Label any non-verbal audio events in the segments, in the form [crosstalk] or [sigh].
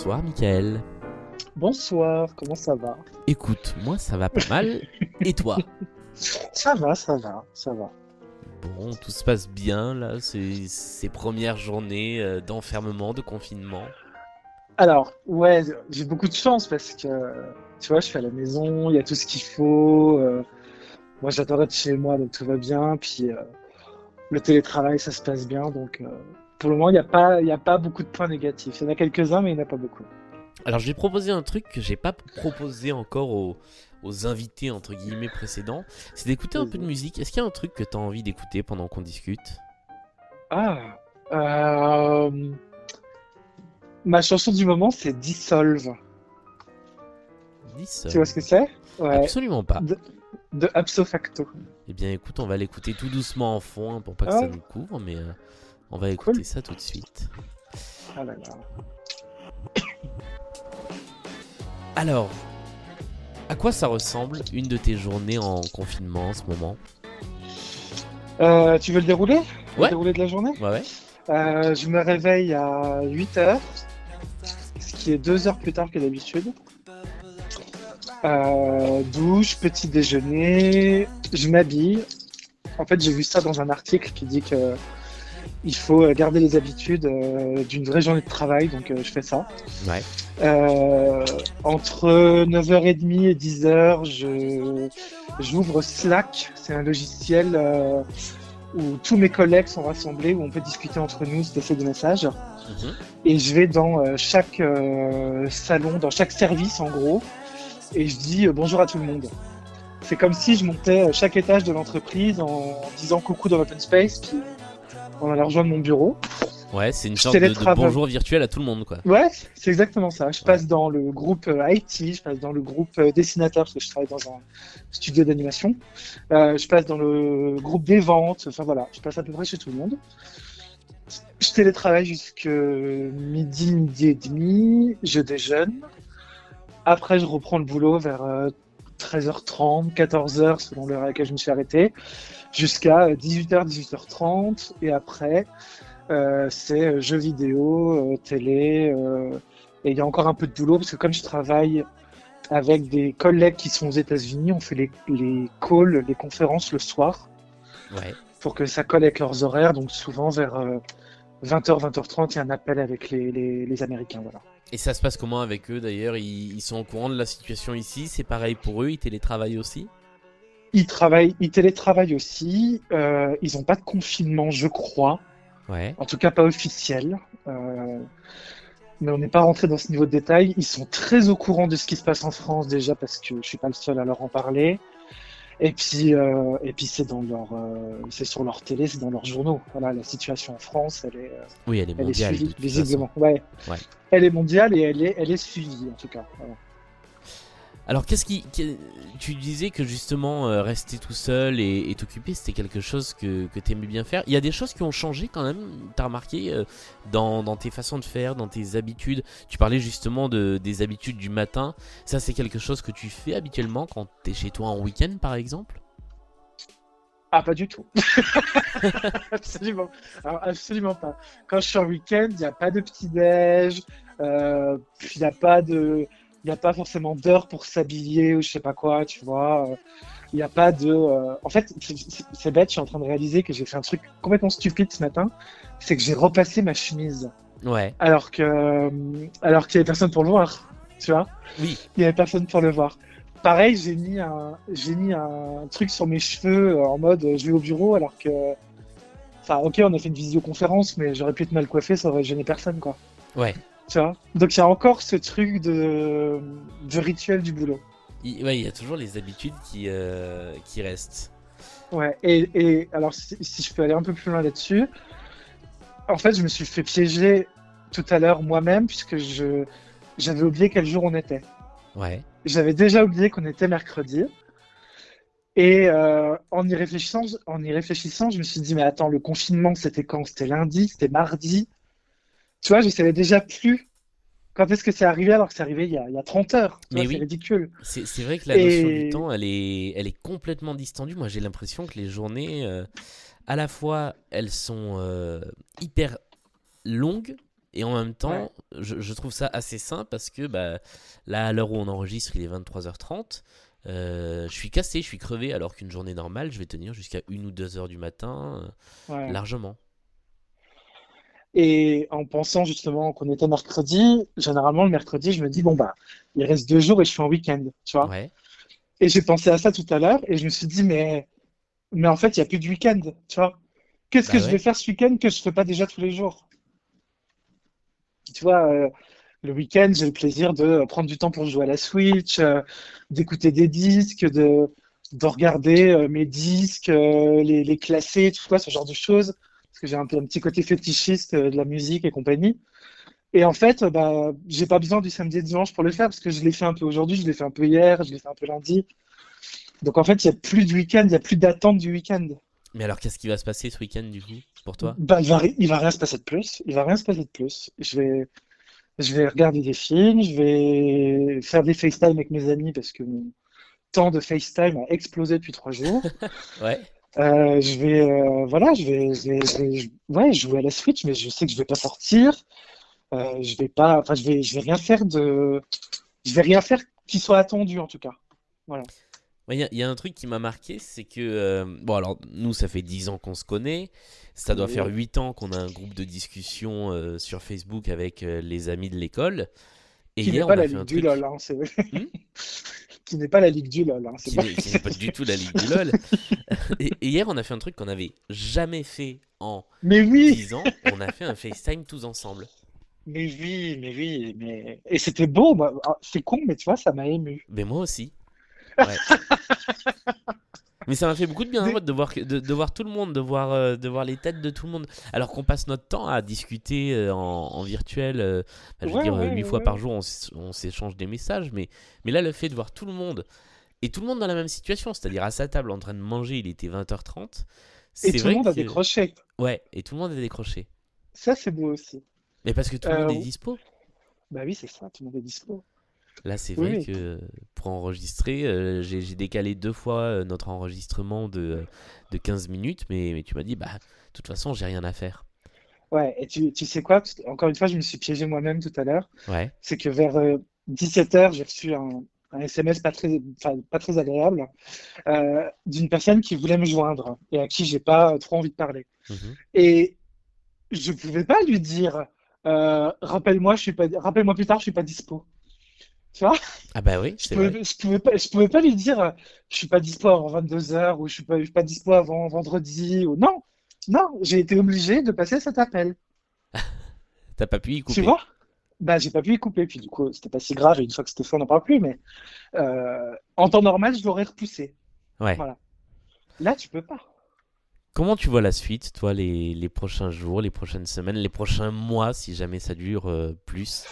Bonsoir Michael. Bonsoir, comment ça va? Écoute, moi ça va pas mal. Et toi? [laughs] Ça va, ça va, ça va. Bon, tout se passe bien là, ces, ces premières journées euh, d'enfermement, de confinement. Alors, ouais, j'ai beaucoup de chance parce que, tu vois, je suis à la maison, il y a tout ce qu'il faut. euh, moi, j'adore être chez moi, donc tout va bien. Puis, euh, le télétravail, ça se passe bien. Donc, euh, pour le moment, il n'y a, pas- y a pas beaucoup de points négatifs. Il y en a quelques-uns, mais il n'y en a pas beaucoup. Alors je vais proposer un truc que j'ai pas proposé encore aux, aux invités entre guillemets précédents, c'est d'écouter un peu de musique. Est-ce qu'il y a un truc que tu as envie d'écouter pendant qu'on discute? Ah, euh, ma chanson du moment, c'est Dissolve. Dis ça. Tu vois ce que c'est? Ouais, Absolument pas. de Abso Facto. Eh bien écoute, on va l'écouter tout doucement en fond hein, pour pas que Ah. ça nous couvre, mais euh, on va écouter Cool. ça tout de suite. Ah là là. Alors, à quoi ça ressemble une de tes journées en confinement en ce moment? Euh, tu veux le dérouler? Le Ouais. déroulé de la journée? Ouais ouais. Euh, Je me réveille à 8 heures, ce qui est 2 heures plus tard que d'habitude. Euh, douche, petit déjeuner, je m'habille. En fait, j'ai vu ça dans un article qui dit que il faut garder les habitudes euh, d'une vraie journée de travail, donc euh, je fais ça. Ouais. Euh, entre 9h30 et 10h, je, j'ouvre Slack. C'est un logiciel euh, où tous mes collègues sont rassemblés, où on peut discuter entre nous, se laisser des messages. Mhm. Et je vais dans euh, chaque euh, salon, dans chaque service en gros, et je dis euh, bonjour à tout le monde. C'est comme si je montais euh, chaque étage de l'entreprise en disant coucou dans l'open space, puis on allait rejoindre mon bureau. Ouais, c'est une sorte de, de bonjour virtuel à tout le monde quoi. Ouais, c'est exactement ça. Je passe dans le groupe euh, IT, je passe dans le groupe euh, dessinateur parce que je travaille dans un studio d'animation. Euh, je passe dans le groupe des ventes. Enfin voilà, je passe à peu près chez tout le monde. Je télétravaille jusque midi, midi et demi. Je déjeune. Après, je reprends le boulot vers 13h30, 14h selon l'heure à laquelle je me suis arrêté, jusqu'à euh, 18h, 18h30. Et après, euh, c'est euh, jeux vidéo, euh, télé, euh, et il y a encore un peu de boulot parce que comme je travaille avec des collègues qui sont aux États-Unis, on fait les, les calls, les conférences le soir Ouais. pour que ça colle avec leurs horaires. Donc souvent vers euh, 20h, 20h30, il y a un appel avec les, les, les Américains. Voilà. Et ça se passe comment avec eux d'ailleurs? Ils, ils sont au courant de la situation ici? C'est pareil pour eux? Ils télétravaillent aussi? Ils travaillent, ils télétravaillent aussi. Euh, ils n'ont pas de confinement, je crois. Ouais. en tout cas pas officiel. Euh, mais on n'est pas rentré dans ce niveau de détail. Ils sont très au courant de ce qui se passe en France déjà parce que je suis pas le seul à leur en parler. Et puis, euh, et puis c'est dans leur, euh, c'est sur leur télé, c'est dans leurs journaux. Voilà, la situation en France, elle est, euh, Oui, elle est elle est mondiale. suivie visiblement. Ouais. Ouais. Elle est mondiale et elle est, elle est suivie en tout cas. Voilà. Alors, qu'est-ce qui. Tu disais que justement, euh, rester tout seul et t'occuper, c'était quelque chose que, que tu aimais bien faire. Il y a des choses qui ont changé quand même, t'as remarqué, euh, dans, dans tes façons de faire, dans tes habitudes. Tu parlais justement de, des habitudes du matin. Ça, c'est quelque chose que tu fais habituellement quand t'es chez toi en week-end, par exemple? Ah, pas du tout. [laughs] absolument. Alors, absolument pas. Quand je suis en week-end, il n'y a pas de petit-déj, euh, il n'y a pas de. Il n'y a pas forcément d'heure pour s'habiller ou je sais pas quoi, tu vois. Il n'y a pas de. euh, En fait, c'est- bête, je suis en train de réaliser que j'ai fait un truc complètement stupide ce matin. C'est que j'ai repassé ma chemise. Ouais. Alors que. euh, Alors qu'il n'y avait personne pour le voir, tu vois. Oui. Il n'y avait personne pour le voir. Pareil, j'ai mis un, j'ai mis un truc sur mes cheveux euh, en mode je vais au bureau alors que. Enfin, ok, on a fait une visioconférence, mais j'aurais pu être mal coiffé, ça aurait gêné personne, quoi. Ouais. Tu vois Donc il y a encore ce truc de, de rituel du boulot. Il, ouais, il y a toujours les habitudes qui, euh, qui restent. Ouais, et, et alors si, si je peux aller un peu plus loin là-dessus, en fait, je me suis fait piéger tout à l'heure moi-même, puisque je j'avais oublié quel jour on était. Ouais. J'avais déjà oublié qu'on était mercredi. Et euh, en, y réfléchissant, en y réfléchissant, je me suis dit, mais attends, le confinement, c'était quand? C'était lundi, c'était mardi? Tu vois, je savais déjà plus quand est-ce que c'est arrivé alors que c'est arrivé il y a, il y a 30 heures. Tu Mais vois, oui. C'est ridicule. C'est vrai que la Et- notion du temps, elle est, elle est complètement distendue. Moi, j'ai l'impression que les journées, euh, à la fois, elles sont euh, hyper longues Et en même temps, je, je trouve ça assez sain parce que bah, là, à l'heure où on enregistre, il est 23h30. Euh, je suis cassé, je suis crevé, alors qu'une journée normale, je vais tenir jusqu'à 1 ou 2 heures du matin, euh, Ouais. largement. Et en pensant justement qu'on était mercredi, généralement le mercredi, je me dis, bon, bah, il reste deux jours et je suis en week-end, tu vois. Ouais. Et j'ai pensé à ça tout à l'heure et je me suis dit, mais, mais en fait, il n'y a plus de week-end, tu vois. Qu'est-ce Bah que je vais faire ce week-end que je ne fais pas déjà tous les jours? Tu vois, euh, le week-end, j'ai le plaisir de prendre du temps pour jouer à la Switch, euh, d'écouter des disques, de, de regarder euh, mes disques, les, les classer, tu vois, ce genre de choses. Parce que j'ai un petit côté fétichiste euh, de la musique et compagnie. Et en fait, bah, j'ai pas besoin du samedi et dimanche pour le faire parce que je l'ai fait un peu aujourd'hui, je l'ai fait un peu hier, je l'ai fait un peu lundi. Donc en fait, il n'y a plus de week-end, il n'y a plus d'attente du week-end. Mais alors, qu'est-ce qui va se passer ce week-end, du coup, pour toi? Bah, il va, il va rien se passer de plus. Il va rien se passer de plus. Je vais, je vais regarder des films, je vais faire des FaceTime avec mes amis parce que mon temps de FaceTime a explosé depuis trois jours. [laughs] Ouais. Euh, je vais, euh, voilà, je vais, je vais, je vais- ouais, jouer à la Switch, mais je sais que je vais pas sortir. Euh, je vais pas, enfin, je vais, je vais rien faire de, je vais rien faire qui soit attendu en tout cas. Voilà. Il y, a- y a un truc qui m'a marqué, c'est que, bon alors nous ça fait 10 ans qu'on se connaît, ça doit Oui. faire 8 ans qu'on a un groupe de discussion sur Facebook avec les amis de l'école, et Qui hier pas on a la fait un Ligue du truc LOL, hein, c'est Hmm? Qui n'est pas la Ligue du LOL, hein, c'est qui pas- n'est pas du tout la Ligue du LOL, [laughs] et, et hier on a fait un truc qu'on n'avait jamais fait en Mais oui, 10 ans, on a fait un FaceTime tous ensemble. mais oui, mais oui, mais et c'était beau. Ah, C'est con, mais tu vois, ça m'a ému. Mais moi aussi. [laughs] Ouais. Mais ça m'a fait beaucoup de bien hein, de voir, de, de voir tout le monde, de voir, euh, de voir les têtes de tout le monde. Alors qu'on passe notre temps à discuter euh, en, en virtuel, euh, bah, je veux Ouais, dire, ouais, huit fois ouais. par jour, on, s'échange des messages. Mais, mais là, le fait de voir tout le monde, et tout le monde dans la même situation, c'est-à-dire à sa table en train de manger, il était 20h30. Et C'est tout le monde a décroché. Ouais, et tout le monde a décroché. Ça, c'est beau aussi. Mais parce que tout le monde est dispo? Bah oui, c'est ça, tout le monde est dispo. Là, c'est vrai oui. que pour enregistrer, euh, j'ai décalé deux fois euh, notre enregistrement de, de 15 minutes, mais, mais tu m'as dit, bah, de toute façon, j'ai rien à faire. Ouais, et tu, tu sais quoi? Encore une fois, je me suis piégé moi-même tout à l'heure. Ouais, C'est que vers 17h, j'ai reçu un, un SMS pas très, pas très agréable euh, d'une personne qui voulait me joindre et à qui j'ai pas trop envie de parler. mhm. Et je pouvais pas lui dire, euh, rappelle-moi, je suis pas, rappelle-moi plus tard, je suis pas dispo. Tu vois? Ah bah oui, Je pouvais, vrai. je pouvais pas, je pouvais pas lui dire, euh, je suis pas dispo avant 22h ou je suis pas, je suis pas dispo avant vendredi ou non. Non, j'ai été obligé de passer cet appel. [laughs] T'as pas pu y Tu couper? vois? Bah, j'ai pas pu y couper, puis du coup, c'était pas si grave, et une fois que c'était fait, on n'en parle plus, mais euh, en temps normal, je l'aurais repoussé. Ouais. Voilà. Là, tu peux pas. Comment tu vois la suite, toi, les, les prochains jours, les prochaines semaines, les prochains mois, si jamais ça dure euh, plus?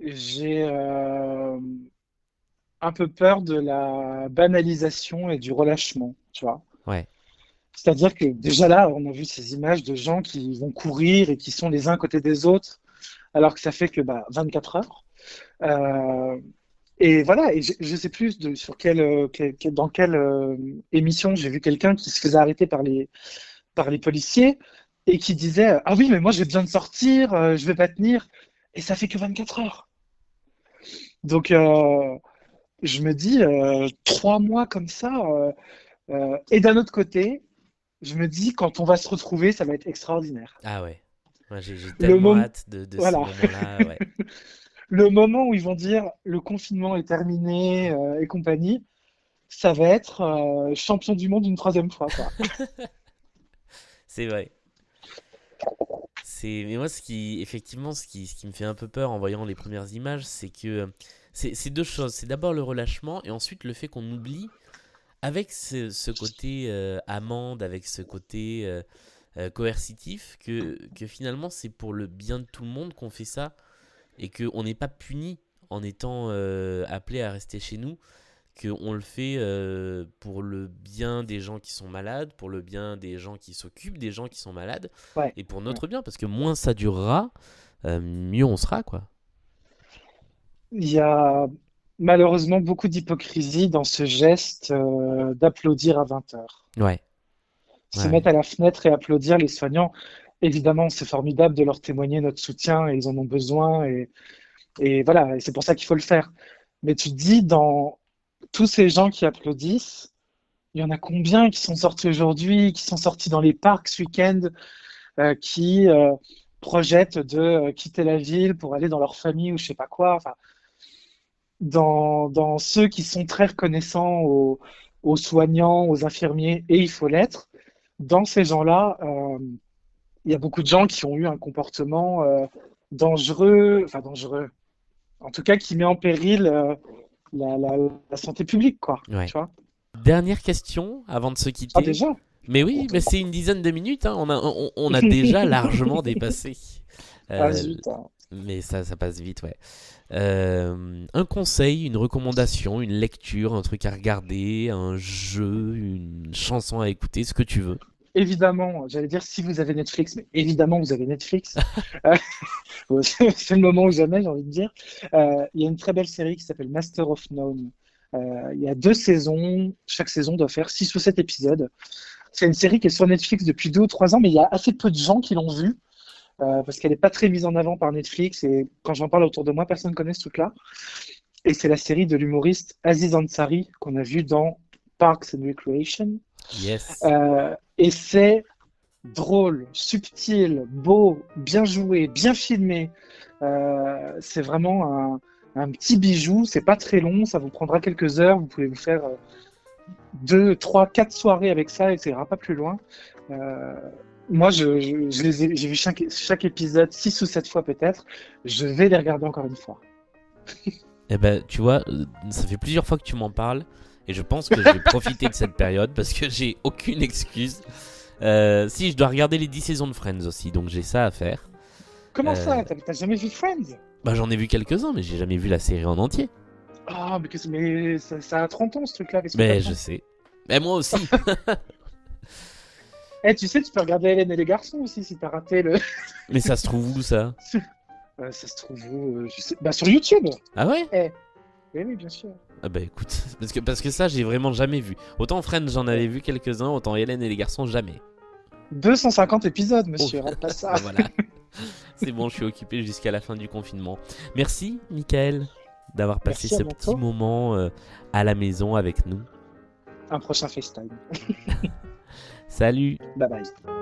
J'ai euh, un peu peur de la banalisation et du relâchement, tu vois. Ouais. C'est-à-dire que déjà là, on a vu ces images de gens qui vont courir et qui sont les uns à côté des autres, alors que ça fait que bah, 24 heures. Euh, et voilà, et je, je sais plus de, sur quelle, euh, quelle- quelle- dans quelle euh, émission j'ai vu quelqu'un qui se faisait arrêter par les, par les policiers et qui disait Ah oui, mais moi j'ai besoin de sortir, euh, je vais pas tenir. Et ça fait que 24 heures. Donc, euh, je me dis, euh, trois mois comme ça. euh, et d'un autre côté, je me dis, quand on va se retrouver, ça va être extraordinaire. Ah ouais. Moi, j'ai tellement moment- hâte de, de Voilà. ce moment-là. [laughs] Ouais. Le moment où ils vont dire le confinement est terminé et compagnie, ça va être champion du monde une troisième fois. [laughs] C'est vrai. C'est mais moi ce qui effectivement ce qui, me fait un peu peur en voyant les premières images, c'est que euh, c'est deux choses. C'est d'abord le relâchement et ensuite le fait qu'on oublie avec ce, côté euh, amende, avec ce côté euh, coercitif, que, que finalement c'est pour le bien de tout le monde qu'on fait ça et qu'on n'est pas puni en étant appelé à rester chez nous, qu'on le fait euh, pour le bien des gens qui sont malades, pour le bien des gens qui s'occupent des gens qui sont malades, Ouais. et pour notre bien, parce que moins ça durera, euh, mieux on sera, quoi. Il y a malheureusement beaucoup d'hypocrisie dans ce geste euh, d'applaudir à 20 heures. Ouais. Se mettre à la fenêtre et applaudir les soignants. évidemment, c'est formidable de leur témoigner notre soutien et ils en ont besoin. Et, et voilà, et c'est pour ça qu'il faut le faire. Mais tu te dis, dans tous ces gens qui applaudissent, il y en a combien qui sont sortis aujourd'hui, qui sont sortis dans les parcs ce week-end, euh, qui euh, projettent de euh, quitter la ville pour aller dans leur famille ou je sais pas quoi. Enfin, dans, ceux qui sont très reconnaissants aux, soignants, aux infirmiers, et il faut l'être, dans ces gens-là, il y a beaucoup de gens qui ont eu un comportement dangereux, enfin dangereux, en tout cas qui met en péril la, la- la santé publique, quoi. Ouais. Tu vois Dernière question avant de se quitter. Ah, déjà? Mais oui, mais c'est une dizaine de minutes. hein, On, a, on, on a [laughs] déjà largement dépassé. [laughs] Ah, Euh, hein. mais ça, ça passe vite, ouais. Euh, un conseil, une recommandation, une lecture, un truc à regarder, un jeu, une chanson à écouter, ce que tu veux. Évidemment, j'allais dire si vous avez Netflix, mais évidemment vous avez Netflix. [laughs] Euh, [laughs] c'est le moment ou jamais, j'ai envie de dire. Euh, il y a une très belle série qui s'appelle Master of None. Euh, il y a deux saisons, chaque saison doit faire six ou sept épisodes. C'est une série qui est sur Netflix depuis deux ou trois ans, mais il y a assez peu de gens qui l'ont vue euh, parce qu'elle n'est pas très mise en avant par Netflix et quand j'en parle autour de moi, personne ne connaît ce truc-là. Et c'est la série de l'humoriste Aziz Ansari qu'on a vu dans Parks and Recreation. Yes. Euh, et c'est drôle, subtil, beau, bien joué, bien filmé. Euh, c'est vraiment un, petit bijou. C'est pas très long, ça vous prendra quelques heures. Vous pouvez vous faire euh, deux, trois, quatre soirées avec ça et ça ira pas plus loin. Euh, moi, j'ai vu chaque, chaque épisode six ou sept fois peut-être. Je vais les regarder encore une fois. [laughs] Eh ben, tu vois, ça fait plusieurs fois que tu m'en parles. Et je pense que je vais profiter de cette période parce que j'ai aucune excuse. Euh, si, je dois regarder les 10 saisons de Friends aussi, donc j'ai ça à faire. Comment Euh, ça T'as t'as jamais vu Friends? Bah, j'en ai vu quelques-uns, mais j'ai jamais vu la série en entier. Ah, mais, que- mais ça, ça a 30 ans ce truc-là. Mais je sais. Mais moi aussi. [laughs] Eh, tu sais, tu peux regarder Hélène et les garçons aussi si t'as raté le. mais ça se trouve où ça? [laughs] Euh, ça se trouve où euh, je sais... Bah, sur YouTube Ah ouais? Oui, oui, bien sûr. Ah bah écoute, [laughs] parce que, parce que ça j'ai vraiment jamais vu. Autant Friends j'en avais vu quelques-uns, autant Hélène et les garçons jamais. 250 épisodes, monsieur, Oh. pas ça. [laughs] Ah, voilà. [laughs] C'est bon, je suis occupé jusqu'à la fin du confinement. Merci Michael d'avoir passé Merci ce petit moment euh, à la maison avec nous. Un prochain FaceTime. Salut Bye bye.